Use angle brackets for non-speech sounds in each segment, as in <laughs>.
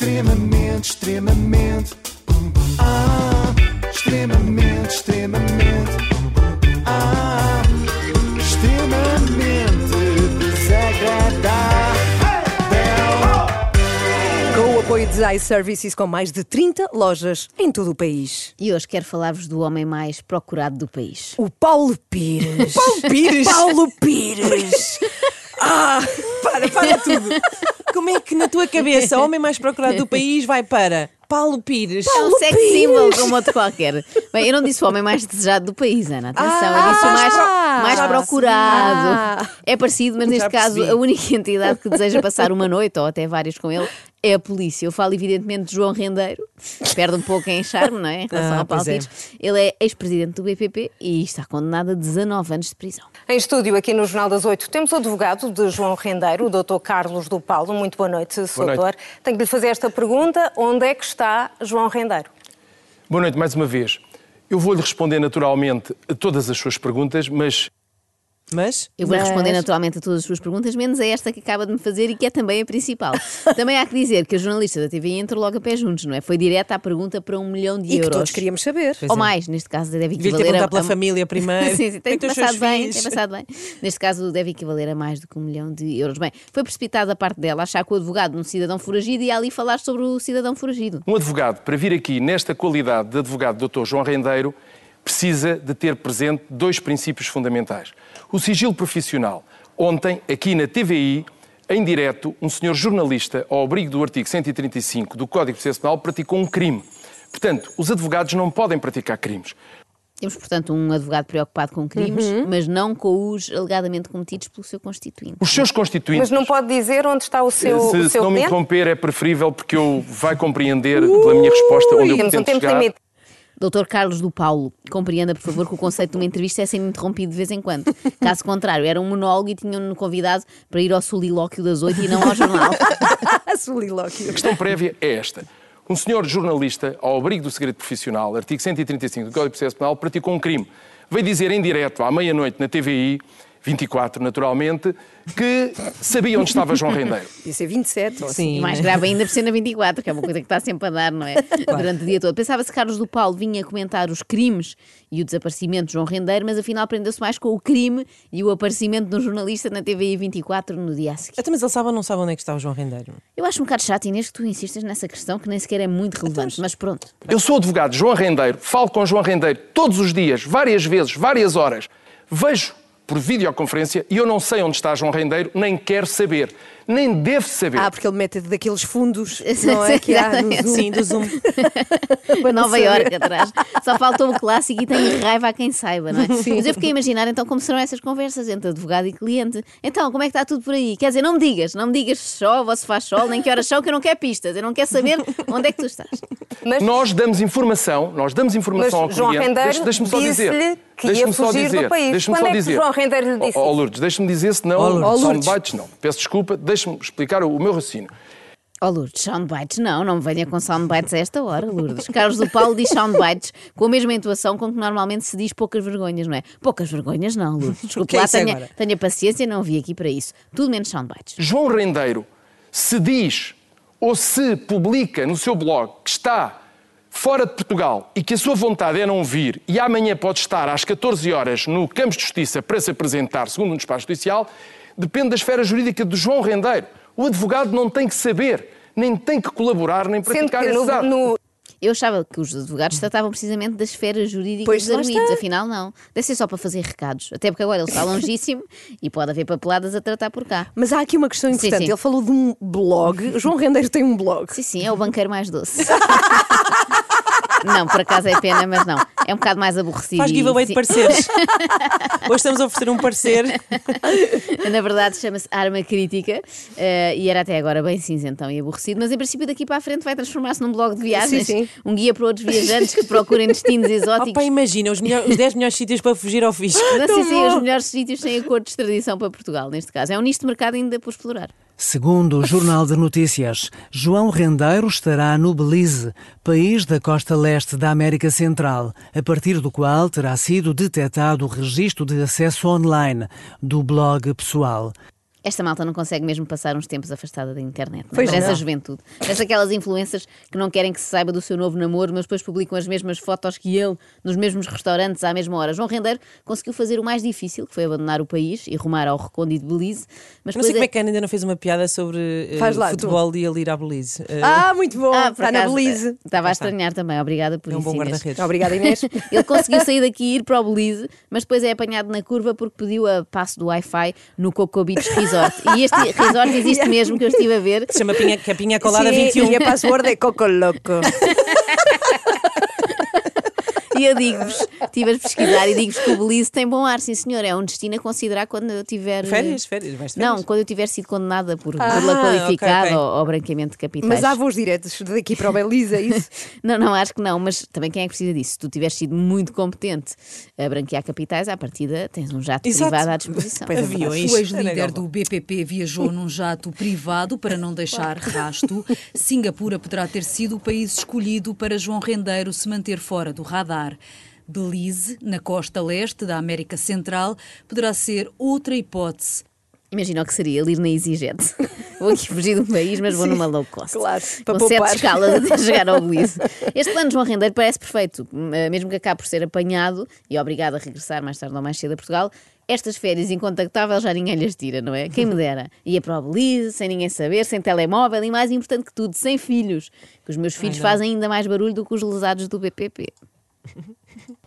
Extremamente, extremamente. Ah, extremamente, extremamente. Ah, extremamente desagradável. Com o apoio de iServices com mais de 30 lojas em todo o país. E hoje quero falar-vos do homem mais procurado do país. O Paulo Pires. <laughs> Paulo Pires? Paulo Pires. <laughs> Ah, para, para tudo. Como é que na tua cabeça o homem mais procurado do país vai para Paulo Pires? É um sex symbol como outro qualquer. Bem, eu não disse o homem mais desejado do país, Ana. Atenção, eu disse o mais, mais já procurado. É parecido, mas neste caso a única entidade que deseja passar uma noite ou até várias com ele é a polícia. Eu falo evidentemente de João Rendeiro, perde um pouco em charme, não é? Em relação Ah, ao Paulo pois é. Ele é ex-presidente do BPP e está condenado a 19 anos de prisão. Em estúdio aqui no Jornal das Oito temos o advogado de João Rendeiro, o Dr. Carlos do Paulo. Muito boa noite, Sr. noite. Doutor. Tenho que lhe fazer esta pergunta: onde é que está João Rendeiro? Boa noite mais uma vez. Eu vou-lhe responder naturalmente a todas as suas perguntas, mas Mas Eu vou Mas- responder naturalmente a todas as suas perguntas, menos a esta que acaba de me fazer e que é também a principal. <laughs> também há que dizer que a jornalista da TVI entrou logo a pé juntos, não é? Foi direta à pergunta para um milhão de E que euros. todos queríamos saber. Ou mais, neste caso deve devia ter equivaler perguntado a... pela a- família primeiro. <laughs> sim, sim, tem Então, os passado bem, filhos. tem passado bem. Neste caso deve equivaler a mais do que um milhão de euros. Bem, foi precipitado a parte dela achar que o advogado de um cidadão foragido ia ali falar sobre o cidadão foragido. um advogado, para vir aqui nesta qualidade de advogado Dr. João Rendeiro, precisa de ter presente dois princípios fundamentais. O sigilo profissional. Ontem, aqui na TVI, em direto, um senhor jornalista, ao abrigo do artigo 135 do Código de Processo Penal, praticou um crime. Portanto, os advogados não podem praticar crimes. Temos, portanto, um advogado preocupado com crimes, mas não com os alegadamente cometidos pelo seu constituinte. Os seus constituintes... Mas não pode dizer onde está o seu, se, o se seu não me interromper, é preferível porque eu vai compreender pela minha resposta onde eu Temos um pretendo tempo chegar. limite. Doutor Carlos do Paulo, compreenda, por favor, que o conceito de uma entrevista é sendo interrompido de vez em quando. Caso contrário, era um monólogo e tinham-no convidado para ir ao solilóquio das oito e não ao jornal. A <laughs> solilóquio. A questão prévia é esta. Um senhor jornalista, ao abrigo do segredo profissional, artigo 135 do Código de Processo Penal, praticou um crime. Veio dizer em direto, à meia-noite, na TVI, 24 naturalmente, que sabia onde estava João Rendeiro. <laughs> Podia ser 27 ou assim. E Sim. mais grave ainda por ser na 24, que é uma coisa que está sempre a dar, não é? Durante o dia todo. Pensava-se que Carlos do Paulo vinha comentar os crimes e o desaparecimento de João Rendeiro, mas afinal prendeu-se mais com o crime e o aparecimento de um jornalista na TVI 24 no dia a seguir. Até mas ele sabe ou não sabe onde é que está o João Rendeiro? Eu acho um bocado chato, Inês, que tu insistas nessa questão que nem sequer é muito relevante, mas pronto. Eu sou advogado João Rendeiro, falo com João Rendeiro todos os dias, várias vezes, várias horas. Vejo por videoconferência e eu não sei onde está João Rendeiro, nem quero saber, nem devo saber. Ah, porque ele mete daqueles fundos, <laughs> não é? Que há no Zoom. Sim, do Zoom. <laughs> Nova. Iorque atrás. Só faltou o clássico e tenho raiva a quem saiba, não é? Mas eu fiquei a imaginar então como serão essas conversas entre advogado e cliente. Então, como é que está tudo por aí? Quer dizer, não me digas, não me digas ou se faz sol, nem que horas são, que eu não quero pistas, eu não quero saber onde é que tu estás. Mas, Nós damos informação, nós damos informação mas ao João cliente. Rendeiro Deixa- Deixa-me só dizer. disse-lhe que ia Deixa-me só fugir dizer. do país. Deixa-me Quando só é que dizer. João Rendeiro lhe disse Ó, ó, isso? Lourdes, deixa-me dizer, senão Ó, Lourdes. soundbites não. Peço desculpa, deixa-me explicar o, meu raciocínio. Oh Lourdes, soundbites não, não me venha com soundbites a esta hora, Lourdes. Carlos do Paulo diz soundbites com a mesma entoação com que normalmente se diz poucas vergonhas, não é? Poucas vergonhas não, Lourdes. <laughs> Desculpe é lá, isso tenha, tenha paciência, não vi aqui para isso. Tudo menos soundbites. João Rendeiro, se diz ou se publica no seu blog que está fora de Portugal e que a sua vontade é não vir e amanhã pode estar às 14 horas no Campos de Justiça para se apresentar, segundo um despacho judicial, depende da esfera jurídica de João Rendeiro. O advogado não tem que saber, nem tem que colaborar, nem Sendo praticar que esses no, no- Eu achava que os advogados tratavam precisamente da esfera jurídica Pois, dos arguidos, afinal não. Deve ser só para fazer recados. Até porque agora ele está longíssimo e pode haver papeladas a tratar por cá. Mas há aqui uma questão Sim, importante. sim. Ele falou de um blog. O João Rendeiro tem um blog. Sim, sim, é o banqueiro mais doce. <laughs> Não, por acaso é pena, mas não. É um bocado mais aborrecido. Faz giveaway de pareceres. <laughs> Hoje estamos a oferecer um parecer. Na verdade, chama-se Arma Crítica eh, e era até agora bem cinzentão e aborrecido, mas em princípio daqui para a frente vai transformar-se num blog de viagens, Sim, sim. um guia para outros viajantes que procurem destinos <laughs> exóticos. Opa, imagina, os, melhor- os 10 melhores sítios para fugir ao fisco. Não sei se os melhores sítios sem acordo de extradição para Portugal, neste caso. É um nicho de mercado ainda por explorar. Segundo o Jornal de Notícias, João Rendeiro estará no Belize, país da costa leste da América Central, a partir do qual terá sido detectado o registro de acesso online do blog pessoal. Esta malta não consegue mesmo passar uns tempos afastada da internet. Não? é? Pois Parece não. a juventude. Parece aquelas influências que não querem que se saiba do seu novo namoro, mas depois publicam as mesmas fotos que ele, nos mesmos restaurantes, à mesma hora. João Rendeiro conseguiu fazer o mais difícil, que foi abandonar o país e rumar ao recôndito Belize. Mas Não sei como é- é que a Ana ainda não fez uma piada sobre eh, Faz lá, tu. futebol e ele ir à Belize. Eh, Ah, muito bom. Ah, Está na Belize. Estava a estranhar também. Obrigada por é um isso, bom guarda-redes. Obrigada, Inês. <laughs> Ele conseguiu sair daqui e ir para o Belize, mas depois é apanhado na curva porque pediu a passo do Wi-Fi no Coco Beach Resort. <laughs> E este resort existe <laughs> mesmo, que eu estive a ver. Se chama Pinha, que é Pinha Colada Sim, 21. E a password é Coco Loco. <laughs> E eu digo-vos, estive a pesquisar e digo-vos que o Belize tem bom ar, sim senhor. É um destino a considerar quando eu tiver. Férias, férias, vais de férias? Não, quando eu tiver sido condenada por Ah, burla qualificada ok, ok. Ou, ou branqueamento de capitais. Mas há voos diretos daqui para o Belize, é isso? <laughs> Não, não, acho que não, mas também quem é que precisa disso? Se tu tiveres sido muito competente a branquear capitais, à partida tens um jato Exato. privado à disposição. Pois Aviões. O ex-líder do BPP viajou num jato privado para não deixar rasto. Singapura poderá ter sido o país escolhido para João Rendeiro se manter fora do radar. Belize, na costa leste da América Central, poderá ser outra hipótese. Imagina o que seria ir na EasyJet. <laughs> Vou aqui fugir do país, mas vou numa low cost. claro, para com sete escalas até <laughs> chegar ao Belize. Este plano de João Rendeiro parece perfeito, eh, mesmo que acabe por ser apanhado e obrigado a regressar mais tarde ou mais cedo a Portugal. Estas férias incontactáveis já ninguém lhes tira, não é? Quem me dera. Ia para o Belize, sem ninguém saber, sem telemóvel e mais importante que tudo, sem filhos. Que os meus filhos fazem ainda mais barulho do que os lesados do BPP.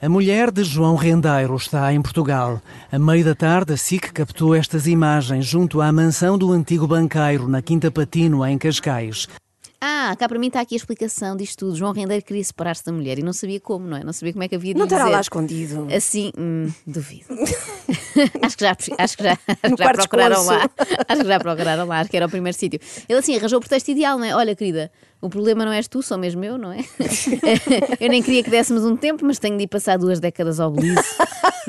A mulher de João Rendeiro está em Portugal. A meio da tarde, a SIC captou estas imagens junto à mansão do antigo banqueiro, na Quinta Patino, em Cascais. Ah, cá para mim está aqui a explicação disto tudo. João Rendeiro queria separar-se da mulher e não sabia como, não é? Não sabia como é que havia de Não estará dizer. lá escondido. Assim, hum, duvido. <laughs> <laughs> acho que já, acho que já, <laughs> acho que já procuraram lá. <laughs> Acho que já procuraram lá, acho que era o primeiro sítio. Ele assim arranjou o pretexto ideal, não é? Olha, querida, o problema não és tu, sou mesmo eu, não é? Eu nem queria que dessemos um tempo, mas tenho de ir passar duas décadas ao Belize.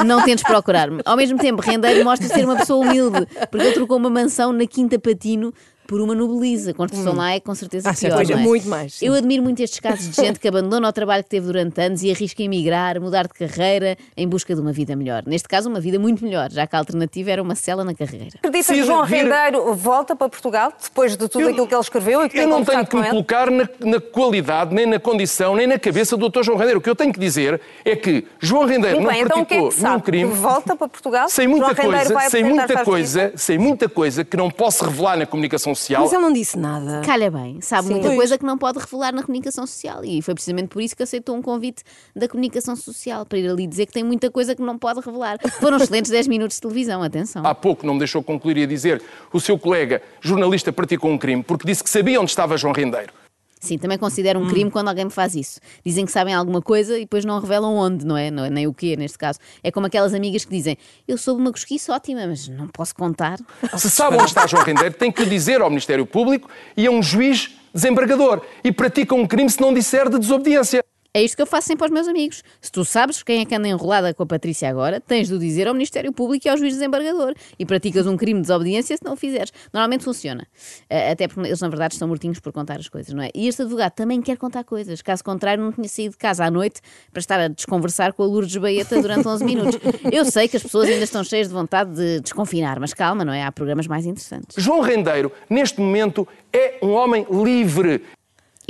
Não tentes procurar-me. Ao mesmo tempo, Rendeiro mostra ser uma pessoa humilde, porque ele trocou uma mansão na Quinta Patino por uma no Belize. A construção lá é com certeza Ah, pior, certo, não é? muito mais, sim. Eu admiro muito estes casos de gente que abandona o trabalho que teve durante anos e arrisca emigrar, mudar de carreira em busca de uma vida melhor. Neste caso, uma vida muito melhor, já que a alternativa era uma cela na carreira. Acredita que João vir- Rendeiro volta para Portugal depois de tudo Eu- aquilo que ele escreveu e que Eu tem não tenho que me colocar na, na qualidade, nem na condição, nem na cabeça do Dr. João Rendeiro. O que eu tenho que dizer é que João Rendeiro Muito não bem, então o que é que nenhum crime. Volta para Portugal? Sei muita João coisa, apresentar muita coisa, sei muita coisa que não posso revelar na comunicação social. Mas ele não disse nada. Calha bem, sabe muita Pois. coisa que não pode revelar na comunicação social e foi precisamente por isso que aceitou um convite da comunicação social para ir ali dizer que tem muita coisa que não pode revelar. Foram <laughs> excelentes 10 minutos de televisão, atenção. Há pouco não me deixou concluir e a dizer o seu colega jornalista praticou um crime porque disse que sabia onde estava João Rendeiro. Sim, também considero Hum. um crime quando alguém me faz isso. Dizem que sabem alguma coisa e depois não revelam onde, não é? Não é Nem o quê, neste caso. É como aquelas amigas que dizem: Eu soube uma cosquice ótima, mas não posso contar. <laughs> Se sabe onde está João Rendeiro, tem que o dizer ao Ministério Público e a um juiz desembargador. E pratica um crime se não disser de desobediência. É isto que eu faço sempre aos meus amigos. Se tu sabes quem é que anda enrolada com a Patrícia agora, tens de o dizer ao Ministério Público e ao juiz desembargador. E praticas um crime de desobediência se não o fizeres. Normalmente funciona. Eh, Até porque eles, na verdade, estão mortinhos por contar as coisas, não é? E este advogado também quer contar coisas. Caso contrário, não tinha saído de casa à noite para estar a desconversar com a Lourdes Baeta durante 11 minutos. Eu sei que as pessoas ainda estão cheias de vontade de desconfinar, mas calma, não é? Há programas mais interessantes. João Rendeiro, neste momento, é um homem livre.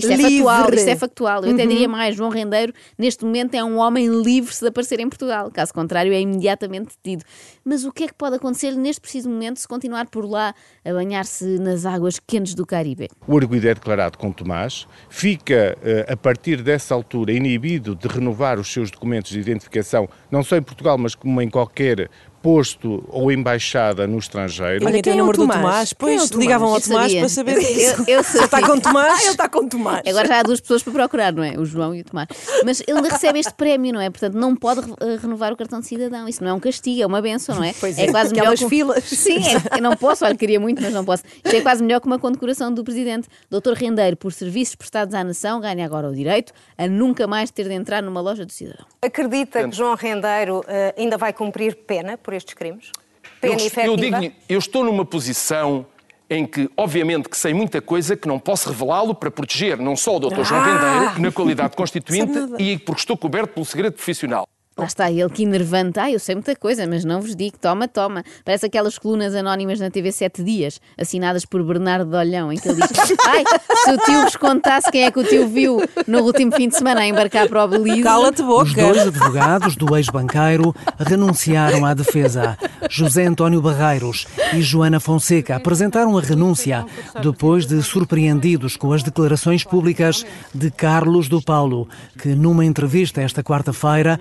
Isto é Livre. factual, isto é factual. Eu até diria mais, João Rendeiro, neste momento, é um homem livre-se de aparecer em Portugal. Caso contrário, é imediatamente detido. Mas o que é que pode acontecer neste preciso momento se continuar por lá a banhar-se nas águas quentes do Caribe? O arguido é declarado com Tomás, fica eh, a partir dessa altura inibido de renovar os seus documentos de identificação, não só em Portugal, mas como em qualquer posto ou embaixada no estrangeiro. Olha, tem o é o número do Tomás? Tomás. Quem é o Pois, Tomás? ligavam ao Eu Tomás sabia. para saber Eu- isso. eu- eu Se está com Tomás. Ah, ele está com Tomás. Agora já há duas pessoas para procurar, não é? O João e o Tomás. Mas ele recebe este prémio, não é? Portanto, não pode re- eh, renovar o cartão de cidadão. Isso não é um castigo, é uma benção, não é? Pois é. quase melhor que um- filas. Sim, é, eu não posso, olha, queria muito, mas não posso. Isto é quase melhor que uma condecoração do Presidente. Doutor Rendeiro, por serviços prestados à nação, ganha agora o direito a nunca mais ter de entrar numa loja do cidadão. Acredita que João Rendeiro eh, ainda vai cumprir pena por estes crimes? Pena Eu, eu digo-lhe, eu estou numa posição em que, obviamente, que sei muita coisa que não posso revelá-lo para proteger não só o Dr. João Rendeiro, na qualidade de <laughs> constituinte, e porque estou coberto pelo segredo profissional. Lá está, ele que enervante. Ah, eu sei muita coisa, mas não vos digo. Toma, toma. Parece aquelas colunas anónimas na TV Sete Dias, assinadas por Bernardo de Olhão, em que ele diz: <laughs> Ai, se o tio vos contasse quem é que o tio viu no último fim de semana a embarcar para o Belize. Cala-te Os boca. dois advogados do ex-banqueiro renunciaram à defesa. José António Barreiros e Joana Fonseca apresentaram a renúncia depois de surpreendidos com as declarações públicas de Carlos do Paulo, que numa entrevista esta quarta-feira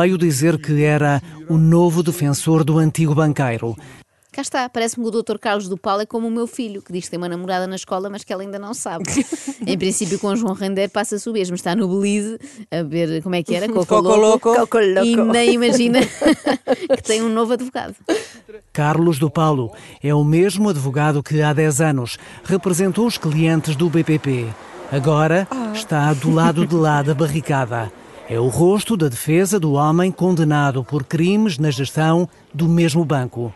veio dizer que era o novo defensor do antigo banqueiro. Cá está, parece-me que o Dr. Carlos do Paulo é como o meu filho, que diz que tem uma namorada na escola, mas que ela ainda não sabe. <laughs> em princípio, com o João Render passa-se o mesmo. Está no Belize a ver como é que era, Coco, Coco Loco, Loco. e nem imagina <laughs> que tem um novo advogado. Carlos do Paulo é o mesmo advogado que há 10 anos representou os clientes do BPP. Agora está do lado de lá da barricada. É o rosto da defesa do homem condenado por crimes na gestão do mesmo banco.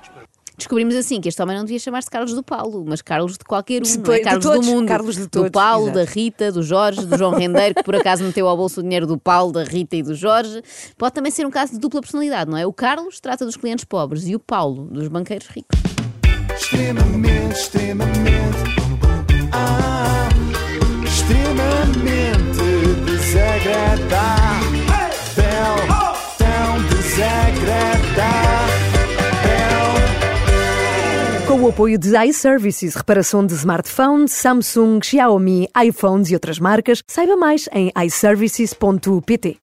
Descobrimos assim que este homem não devia chamar-se Carlos do Paulo, mas Carlos de qualquer um, não Pois, é? de Carlos todos, do mundo. Carlos de do todos, Paulo, exato. da Rita, do Jorge, do João Rendeiro, que por acaso meteu ao bolso o dinheiro do Paulo, da Rita e do Jorge. Pode também ser um caso de dupla personalidade, não é? O Carlos trata dos clientes pobres e o Paulo dos banqueiros ricos. Extremamente, extremamente. Apoio de iServices, reparação de smartphones, Samsung, Xiaomi, iPhones e outras marcas, saiba mais em iServices.pt.